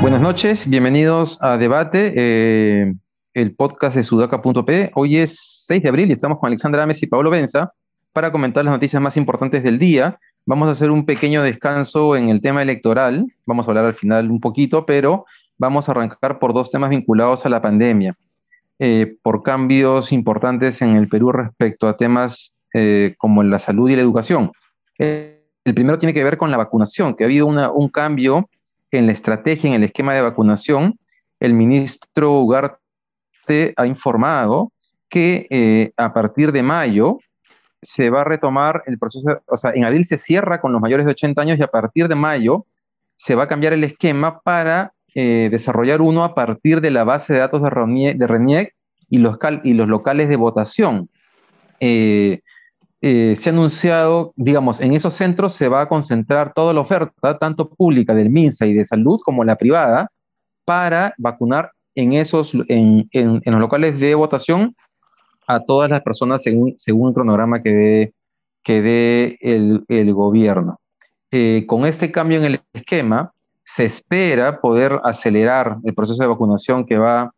Buenas noches, bienvenidos a Debate, eh, el podcast de sudaca.p. Hoy es 6 de abril y estamos con Alexandra Ames y Pablo Benza para comentar las noticias más importantes del día. Vamos a hacer un pequeño descanso en el tema electoral, vamos a hablar al final un poquito, pero vamos a arrancar por dos temas vinculados a la pandemia, eh, por cambios importantes en el Perú respecto a temas eh, como la salud y la educación. Eh, el primero tiene que ver con la vacunación, que ha habido un cambio en la estrategia, en el esquema de vacunación. El ministro Ugarte ha informado que a partir de mayo se va a retomar el proceso, o sea, en abril se cierra con los mayores de 80 años y a partir de mayo se va a cambiar el esquema para eh, desarrollar uno a partir de la base de datos de, RENIEC, y los, locales de votación. Eh, eh, se ha anunciado, digamos, en esos centros se va a concentrar toda la oferta, tanto pública del MINSA y de salud como la privada, para vacunar en esos, en, los locales de votación a todas las personas según, según el cronograma que dé que el, gobierno. Con este cambio en el esquema, se espera poder acelerar el proceso de vacunación que va,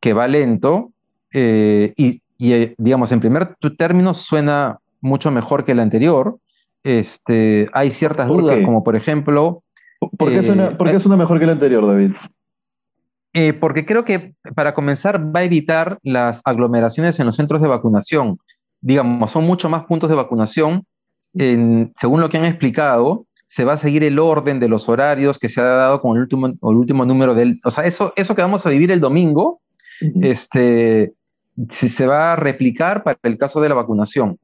que va lento eh, y, eh, digamos, en primer término suena mucho mejor que el anterior. Este, hay ciertas dudas, como por ejemplo... ¿Por qué, suena, ¿por qué suena mejor que el anterior, David? Eh, porque creo que para comenzar va a evitar las aglomeraciones en los centros de vacunación. Digamos, son mucho más puntos de vacunación. según lo que han explicado, se va a seguir el orden de los horarios que se ha dado con el último, el último número del... O sea, eso, eso que vamos a vivir el domingo, este, se va a replicar para el caso de la vacunación.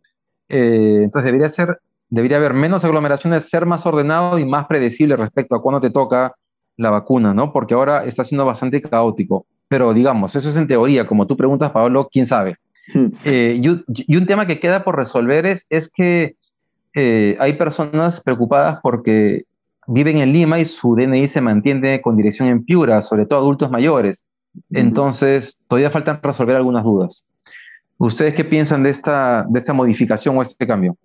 Eh, entonces debería ser, debería haber menos aglomeraciones, ser más ordenado y más predecible respecto a cuándo te toca la vacuna, ¿no? Porque ahora está siendo bastante caótico. Pero digamos, eso es en teoría, como tú preguntas, Pablo, quién sabe. Hmm. Eh, y, un tema que queda por resolver es, es que eh, hay personas preocupadas porque viven en Lima y su DNI se mantiene con dirección en Piura, sobre todo adultos mayores. Entonces, todavía faltan resolver algunas dudas. ¿Ustedes qué piensan de esta, de esta modificación o este cambio?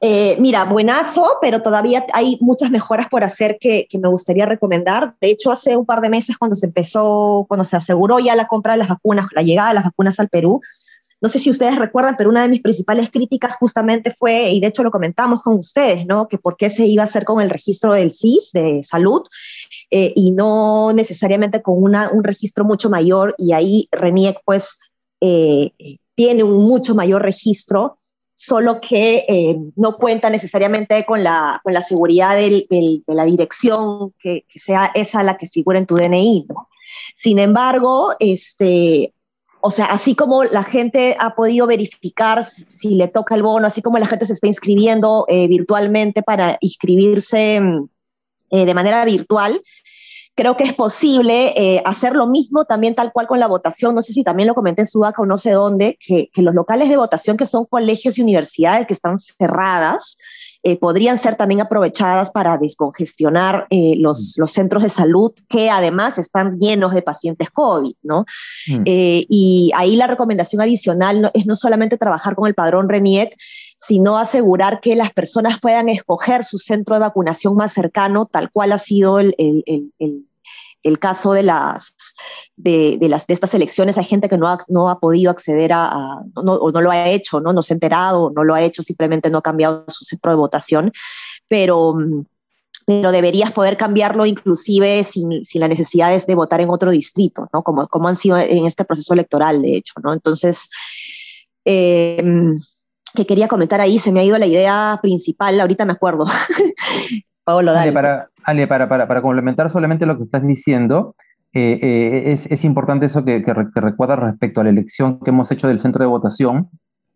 Eh, mira, buenazo, pero todavía hay muchas mejoras por hacer que, me gustaría recomendar. De hecho, hace un par de meses cuando se empezó, cuando se aseguró ya la compra de las vacunas, la llegada de las vacunas al Perú, no sé si ustedes recuerdan, pero una de mis principales críticas justamente fue, y de hecho lo comentamos con ustedes, ¿no? Que por qué se iba a hacer con el registro del CIS de salud eh, y no necesariamente con una, un registro mucho mayor y ahí RENIEC pues eh, tiene un mucho mayor registro solo que eh, no cuenta necesariamente con la, con la seguridad de la dirección que, sea esa la que figura en tu DNI. Sin embargo, este, o sea, así como la gente ha podido verificar si, le toca el bono, así como la gente se está inscribiendo eh, virtualmente para inscribirse mm, eh, de manera virtual, Creo que es posible eh, hacer lo mismo también tal cual con la votación. No sé si también lo comenté en Sudaca o no sé dónde, que, los locales de votación que son colegios y universidades que están cerradas, eh, podrían ser también aprovechadas para descongestionar eh, los, mm. los, centros de salud que además están llenos de pacientes COVID, ¿no? Mm. y ahí la recomendación adicional es no solamente trabajar con el padrón RENIEC, sino asegurar que las personas puedan escoger su centro de vacunación más cercano, tal cual ha sido el, el caso de las de, las de estas elecciones hay gente que no ha, no ha podido acceder a, no, o no lo ha hecho no no se ha enterado no lo ha hecho simplemente no ha cambiado su centro de votación. Pero pero deberías poder cambiarlo inclusive sin, sin la necesidad de, votar en otro distrito no como como han sido en este proceso electoral de hecho no entonces eh, que quería comentar ahí, se me ha ido la idea principal, ahorita me acuerdo. Pablo, dale. para, Ale, para, para, para, complementar solamente lo que estás diciendo, eh, eh, es, es, importante eso que, que, recuerda respecto a la elección que hemos hecho del centro de votación,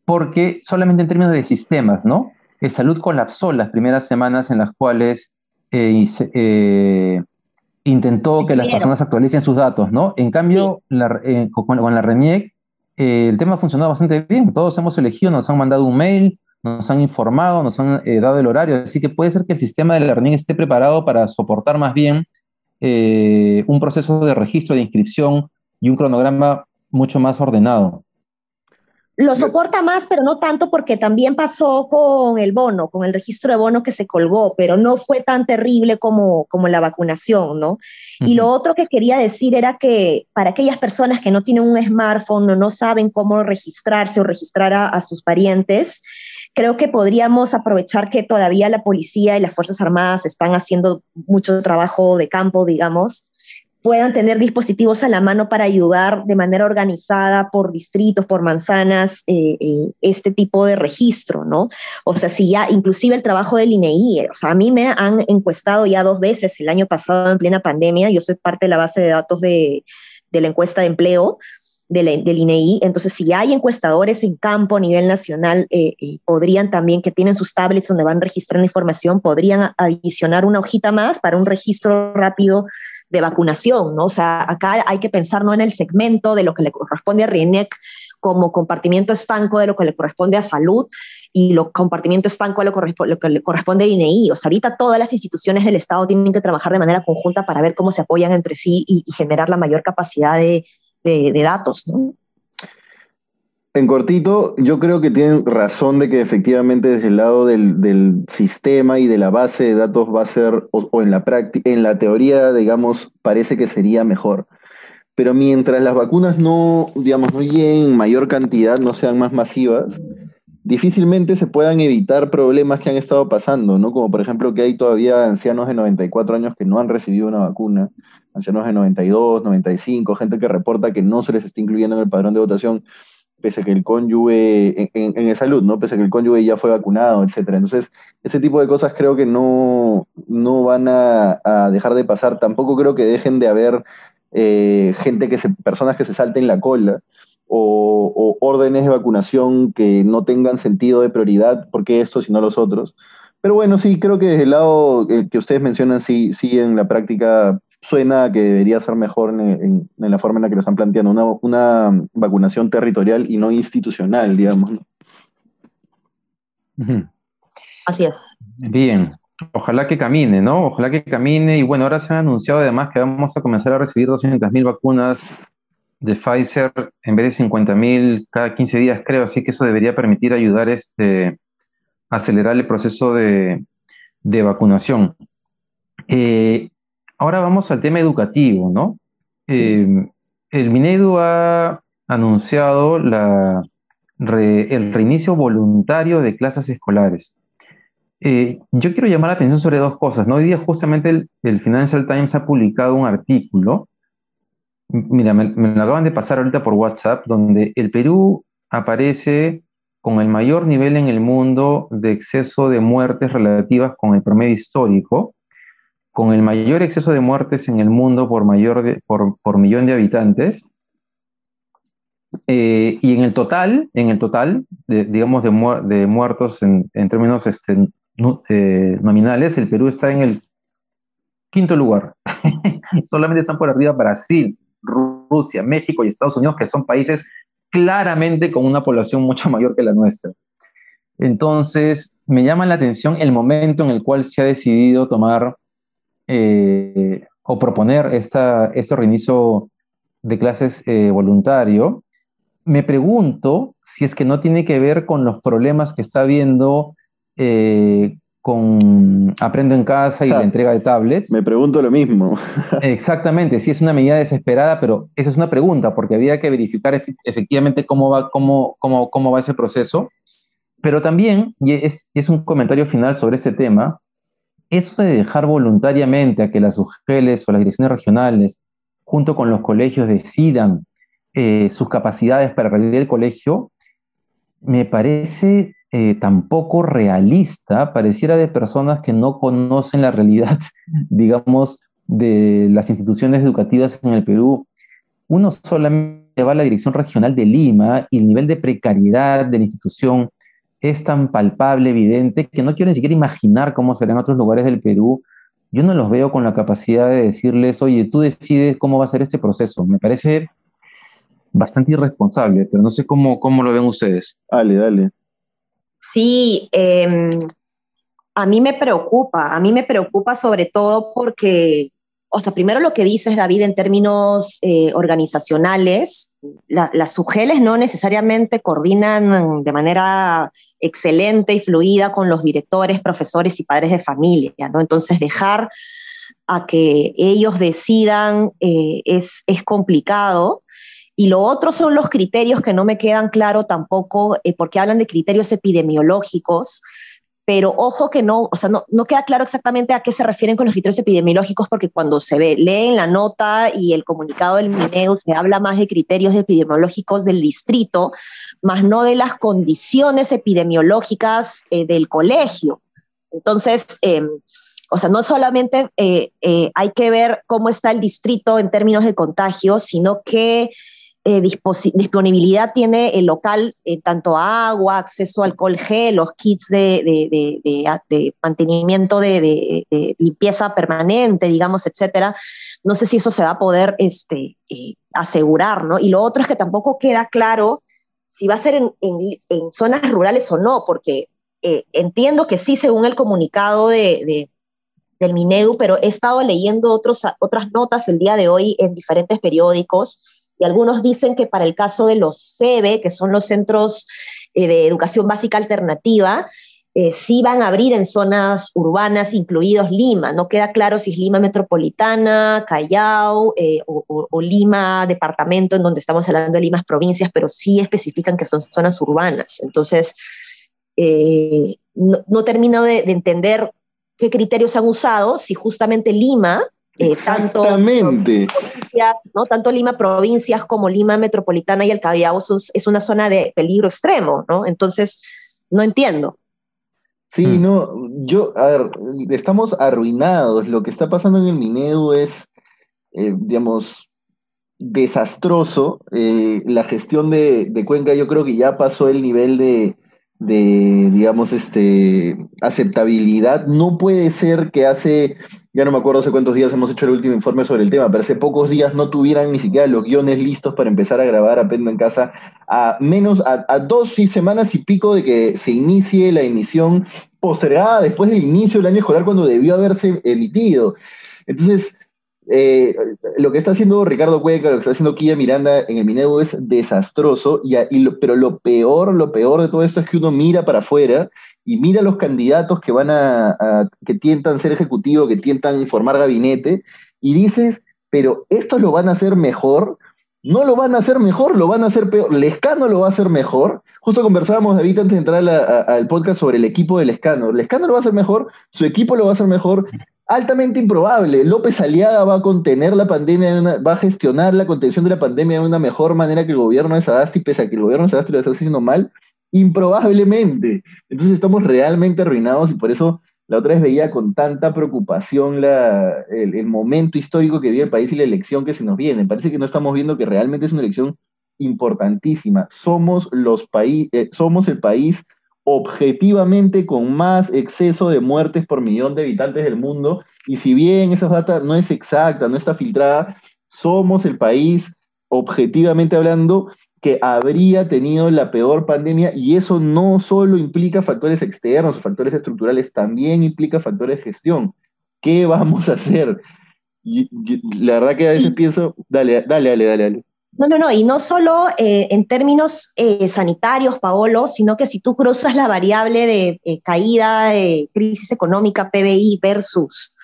porque solamente en términos de sistemas, ¿no? El salud colapsó las primeras semanas en las cuales eh, intentó que las personas actualicen sus datos, ¿no? En cambio, la, con, con, la RENIEC, el tema ha funcionado bastante bien. Todos hemos elegido, nos han mandado un mail, nos han informado, nos han eh, dado el horario, así que puede ser que el sistema de learning esté preparado para soportar más bien eh, un proceso de registro de inscripción y un cronograma mucho más ordenado. Lo soporta más, pero no tanto porque también pasó con el bono, con el registro de bono que se colgó, pero no fue tan terrible como, como la vacunación, ¿no? Y lo otro que quería decir era que para aquellas personas que no tienen un smartphone o no saben cómo registrarse o registrar a, a sus parientes, creo que podríamos aprovechar que todavía la policía y las Fuerzas Armadas están haciendo mucho trabajo de campo, digamos, puedan tener dispositivos a la mano para ayudar de manera organizada por distritos, por manzanas, eh, eh, este tipo de registro, ¿no? O sea, si ya, inclusive el trabajo del INEI, o sea, a mí me han encuestado ya dos veces el año pasado en plena pandemia, yo soy parte de la base de datos de, de la encuesta de empleo, del, INEI. Entonces, si hay encuestadores en campo a nivel nacional, eh, podrían también, que tienen sus tablets donde van registrando información, podrían adicionar una hojita más para un registro rápido de vacunación, ¿no? O sea, acá hay que pensar no en el segmento de lo que le corresponde a RINEC como compartimiento estanco de lo que le corresponde a salud y lo compartimiento estanco de lo, que le corresponde a INEI. O sea, ahorita todas las instituciones del Estado tienen que trabajar de manera conjunta para ver cómo se apoyan entre sí y, y generar la mayor capacidad de, de, datos, ¿no? En cortito, yo creo que tienen razón de que efectivamente desde el lado del, sistema y de la base de datos va a ser, o, en la práctica, en la teoría, digamos, parece que sería mejor. Pero mientras las vacunas no, digamos, no lleguen en mayor cantidad, no sean más masivas, difícilmente se puedan evitar problemas que han estado pasando, ¿no? Como por ejemplo que hay todavía ancianos de 94 años que no han recibido una vacuna, ancianos de 92, 95, gente que reporta que no se les está incluyendo en el padrón de votación pese a que el cónyuge, en, en, salud, ¿no? Pese a que el cónyuge ya fue vacunado, etcétera. Entonces, ese tipo de cosas creo que no, no van a, dejar de pasar. Tampoco creo que dejen de haber eh, gente que se, personas que se salten la cola. O, órdenes de vacunación que no tengan sentido de prioridad, porque estos y no los otros. Pero bueno, sí, creo que desde el lado que ustedes mencionan, sí, sí en la práctica suena que debería ser mejor en, la forma en la que lo están planteando, una, una vacunación territorial y no institucional, digamos. Así es. Bien, ojalá que camine, ¿no? Ojalá que camine. Y bueno, ahora se ha anunciado además que vamos a comenzar a recibir 200.000 vacunas de Pfizer en vez de 50.000 cada 15 días, creo. Así que eso debería permitir ayudar este, a acelerar el proceso de, de vacunación. Eh, Ahora vamos al tema educativo, ¿no? Eh, el Minedu ha anunciado el reinicio voluntario de clases escolares. Eh, yo quiero llamar la atención sobre dos cosas. ¿no? Hoy día justamente el, Financial Times ha publicado un artículo, mira, me, lo acaban de pasar ahorita por WhatsApp, donde el Perú aparece con el mayor nivel en el mundo de exceso de muertes relativas con el promedio histórico con el mayor exceso de muertes en el mundo por, mayor por, millón de habitantes. Eh, y en el total, en el total, digamos, de, de muertos en, términos este, eh, nominales, el Perú está en el quinto lugar. Solamente están por arriba Brasil, Rusia, México y Estados Unidos, que son países claramente con una población mucho mayor que la nuestra. Entonces, me llama la atención el momento en el cual se ha decidido tomar eh, o proponer esta, este reinicio de clases eh, voluntario, me pregunto si es que no tiene que ver con los problemas que está habiendo eh, con Aprendo en Casa y la entrega de tablets. Me pregunto lo mismo. Exactamente, sí es una medida desesperada, pero esa es una pregunta, porque había que verificar efectivamente cómo va, cómo, cómo, cómo va ese proceso. Pero también, y es, es un comentario final sobre ese tema, eso de dejar voluntariamente a que las UGELES o las direcciones regionales, junto con los colegios, decidan eh, sus capacidades para realizar el colegio, me parece eh, tampoco realista, pareciera de personas que no conocen la realidad, digamos, de las instituciones educativas en el Perú. Uno solamente va a la dirección regional de Lima y el nivel de precariedad de la institución es tan palpable, evidente, que no quiero ni siquiera imaginar cómo serán otros lugares del Perú. Yo no los veo con la capacidad de decirles, oye, tú decides cómo va a ser este proceso. Me parece bastante irresponsable, pero no sé cómo, cómo lo ven ustedes. Dale, dale. Sí, em, a mí me preocupa, a mí me preocupa sobre todo porque o sea, primero lo que dices, David, en términos eh, organizacionales, las UGELES no necesariamente coordinan de manera excelente y fluida con los directores, profesores y padres de familia, ¿no? Entonces, dejar a que ellos decidan eh, es, es complicado. Y lo otro son los criterios que no me quedan claro tampoco, eh, porque hablan de criterios epidemiológicos, pero ojo que no, o sea, no, no, queda claro exactamente a qué se refieren con los criterios epidemiológicos, porque cuando se ve, leen la nota y el comunicado del MINEU, se habla más de criterios epidemiológicos del distrito, más no de las condiciones epidemiológicas eh, del colegio. Entonces, eh, o sea, no solamente eh, eh, hay que ver cómo está el distrito en términos de contagios, sino que eh, disponibilidad tiene el local en tanto agua, acceso a alcohol gel, los kits de, mantenimiento de, limpieza permanente, digamos, etcétera. No sé si eso se va a poder este, eh, asegurar, ¿no? Y lo otro es que tampoco queda claro si va a ser en, zonas rurales o no, porque eh, entiendo que sí, según el comunicado del Minedu, pero he estado leyendo otras notas el día de hoy en diferentes periódicos y algunos dicen que para el caso de los CEBE, que son los centros eh, de educación básica alternativa, eh, sí van a abrir en zonas urbanas, incluidos Lima. No queda claro si es Lima metropolitana, Callao eh, o, Lima departamento, en donde estamos hablando de Limas provincias, pero sí especifican que son zonas urbanas. Entonces, no, termino de, de, entender qué criterios han usado, si justamente Lima eh, Exactamente. Tanto, tanto Lima provincias como Lima metropolitana y el Callao es una zona de peligro extremo, ¿no? Entonces, no entiendo. Sí, hmm. no, yo, a ver, estamos arruinados. Lo que está pasando en el Minedu es, eh, digamos, desastroso. Eh, la gestión de, de, Cuenca yo creo que ya pasó el nivel de, de, digamos, este, aceptabilidad. No puede ser que hace ya no me acuerdo hace cuántos días hemos hecho el último informe sobre el tema, pero hace pocos días no tuvieran ni siquiera los guiones listos para empezar a grabar a Pendo en casa, a menos, a, dos semanas y pico de que se inicie la emisión postergada después del inicio del año escolar cuando debió haberse emitido. Entonces, eh, lo que está haciendo Ricardo Cueca, lo que está haciendo Kia Miranda en el Minedo es desastroso, y, pero lo peor, lo peor de todo esto es que uno mira para afuera y mira los candidatos que van a, que tientan ser ejecutivo, que tientan formar gabinete, y dices, pero esto lo van a hacer mejor, no lo van a hacer mejor, lo van a hacer peor. Lescano lo va a hacer mejor. Justo conversábamos, David, antes de entrar al podcast sobre el equipo del Lescano. Lescano lo va a hacer mejor, su equipo lo va a hacer mejor. Altamente improbable. López Aliaga va a contener la pandemia, va a gestionar la contención de la pandemia de una mejor manera que el gobierno de Sadasti, pese a que el gobierno de Sadasti lo está haciendo mal improbablemente. Entonces estamos realmente arruinados y por eso la otra vez veía con tanta preocupación el, momento histórico que vive el país y la elección que se nos viene. Parece que no estamos viendo que realmente es una elección importantísima. Somos, los eh, somos el país objetivamente con más exceso de muertes por millón de habitantes del mundo. Y si bien esa data no es exacta, no está filtrada, somos el país, objetivamente hablando, que habría tenido la peor pandemia y eso no solo implica factores externos o factores estructurales, también implica factores de gestión. ¿Qué vamos a hacer? Y, la verdad que a veces pienso, dale, dale, dale, dale. No, no, no, y no solo eh, en términos eh, sanitarios, Paolo, sino que si tú cruzas la variable de eh, caída de crisis económica, PBI versus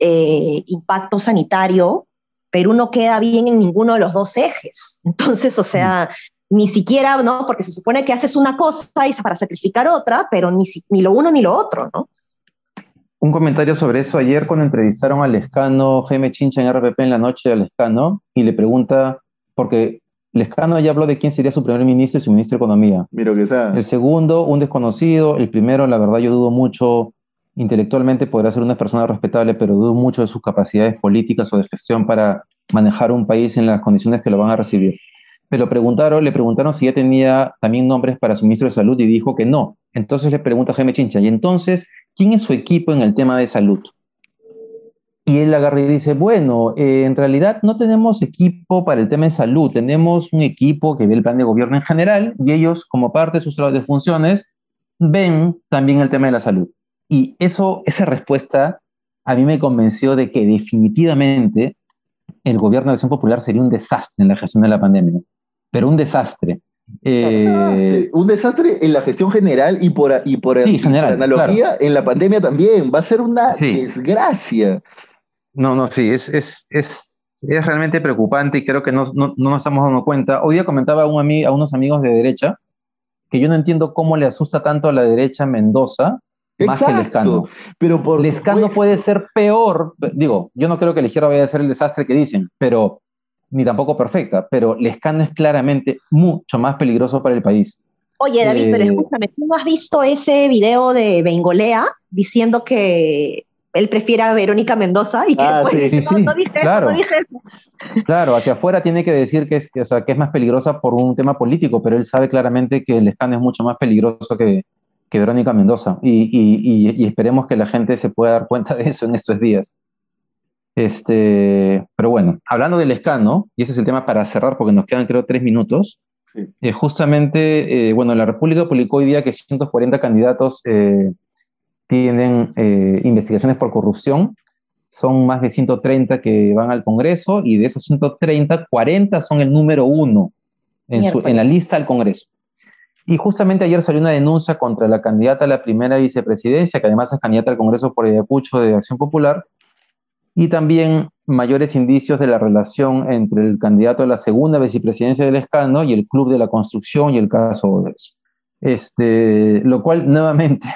impacto sanitario, Perú no queda bien en ninguno de los dos ejes. Entonces, o sea, ni siquiera, ¿no? Porque se supone que haces una cosa y para sacrificar otra, pero ni, ni lo uno ni lo otro, ¿no? Un comentario sobre eso ayer cuando entrevistaron al escano Jaime Chincha en RPP en la noche al escano y le pregunta, porque Lescano ya habló de quién sería su primer ministro y su ministro de Economía. Mira que sea. El segundo, un desconocido. El primero, la verdad, yo dudo mucho intelectualmente podrá ser una persona respetable, pero dudo mucho de sus capacidades políticas o de gestión para manejar un país en las condiciones que lo van a recibir. Pero preguntaron, le preguntaron si ya tenía también nombres para su ministro de Salud y dijo que no. Entonces le pregunta a Jaime Chincha, ¿y entonces quién es su equipo en el tema de salud? Y él agarra y dice, bueno, eh, en realidad no tenemos equipo para el tema de salud, tenemos un equipo que ve el plan de gobierno en general y ellos, como parte de sus de funciones, ven también el tema de la salud. Y eso, esa respuesta a mí me convenció de que definitivamente el gobierno de Acción Popular sería un desastre en la gestión de la pandemia, pero un desastre. Eh, un desastre en la gestión general y por, y por, analogía en la pandemia también. Va a ser una desgracia. No, no, sí, es, es, es, es, realmente preocupante y creo que no, no, no, nos estamos dando cuenta. Hoy día comentaba a, un a unos amigos de derecha que yo no entiendo cómo le asusta tanto a la derecha Mendoza más que Lescano. Pero por Lescano puede ser peor. Digo, yo no creo que la izquierda vaya a ser el desastre que dicen, pero ni tampoco perfecta, pero Lescano es claramente mucho más peligroso para el país. Oye, David, pero eh, escúchame, ¿tú no has visto ese video de Bengolea diciendo que él prefiere a Verónica Mendoza y que ah, sí, sí, sí, claro. Claro, hacia afuera tiene que decir que es, que, que es más peligrosa por un tema político, pero él sabe claramente que el escándalo es mucho más peligroso que, que Verónica Mendoza. Y, esperemos que la gente se pueda dar cuenta de eso en estos días. Este, pero bueno, hablando del escano, y ese es el tema para cerrar porque nos quedan creo tres minutos, eh, justamente, eh, bueno, la República publicó hoy día que 140 candidatos eh, tienen investigaciones por corrupción, son más de 130 que van al Congreso y de esos 130, 40 son el número uno en, en la lista al Congreso. Y justamente ayer salió una denuncia contra la candidata a la primera vicepresidencia, que además es candidata al Congreso por Ayacucho de Acción Popular, y también mayores indicios de la relación entre el candidato a la segunda vicepresidencia del escano y el Club de la Construcción y el caso Este, lo cual nuevamente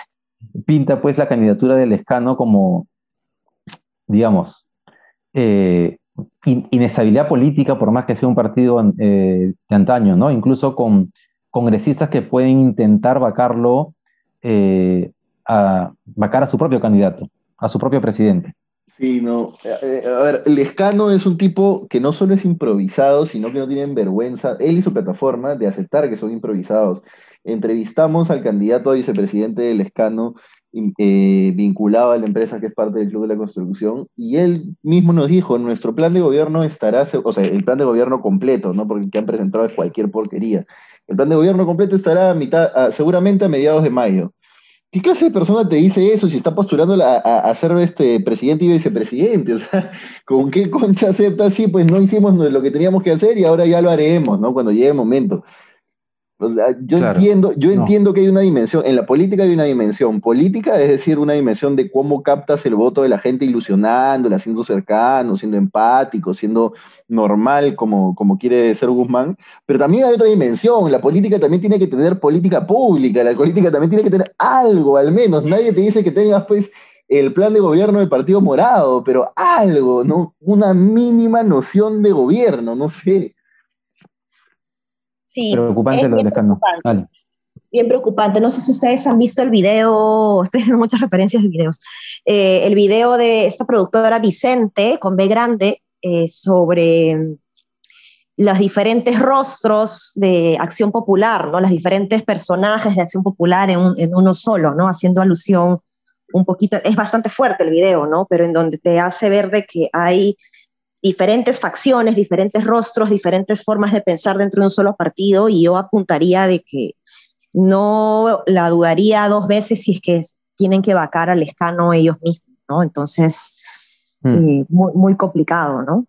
pinta pues la candidatura del escano como, digamos, eh, inestabilidad política, por más que sea un partido eh, de antaño, ¿no? Incluso con congresistas que pueden intentar vacarlo, eh, a, vacar a su propio candidato, a su propio presidente. Sí, no. Eh, a ver, Lescano es un tipo que no solo es improvisado, sino que no tienen vergüenza, él y su plataforma, de aceptar que son improvisados. Entrevistamos al candidato a vicepresidente de Lescano, eh, vinculado a la empresa que es parte del Club de la Construcción, y él mismo nos dijo, nuestro plan de gobierno estará, o sea, el plan de gobierno completo, ¿no? Porque que han presentado es cualquier porquería. El plan de gobierno completo estará a mitad, seguramente a mediados de mayo. ¿Qué clase de persona te dice eso si está postulando a, ser este presidente y vicepresidente? ¿con qué concha acepta? Sí, pues no hicimos lo que teníamos que hacer y ahora ya lo haremos, ¿no? Cuando llegue el momento yo entiendo, yo entiendo que hay una dimensión, en la política hay una dimensión política, es decir, una dimensión de cómo captas el voto de la gente ilusionándola, siendo cercano, siendo empático, siendo normal como, como quiere ser Guzmán, pero también hay otra dimensión, la política también tiene que tener política pública, la política también tiene que tener algo al menos, nadie te dice que tengas pues el plan de gobierno del Partido Morado, pero algo, ¿no? Una mínima noción de gobierno, no sé preocupante lo del Bien preocupante. No sé si ustedes han visto el video, ustedes tienen muchas referencias de videos. Eh, el video de esta productora Vicente, con B grande, eh, sobre los diferentes rostros de Acción Popular, ¿no? Los diferentes personajes de Acción Popular en, en, uno solo, ¿no? Haciendo alusión un poquito, es bastante fuerte el video, ¿no? Pero en donde te hace ver de que hay diferentes facciones, diferentes rostros, diferentes formas de pensar dentro de un solo partido y yo apuntaría de que no la dudaría dos veces si es que tienen que vacar al escano ellos mismos, ¿no? Entonces, hmm. eh, muy, muy complicado, ¿no?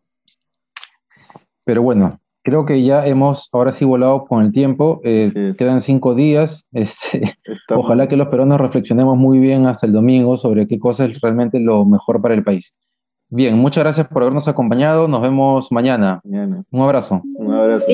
Pero bueno, creo que ya hemos ahora sí volado con el tiempo. Eh, quedan cinco días. Este, ojalá que los peruanos reflexionemos muy bien hasta el domingo sobre qué cosa es realmente lo mejor para el país. Bien, muchas gracias por habernos acompañado. Nos vemos mañana. Un abrazo. Un abrazo.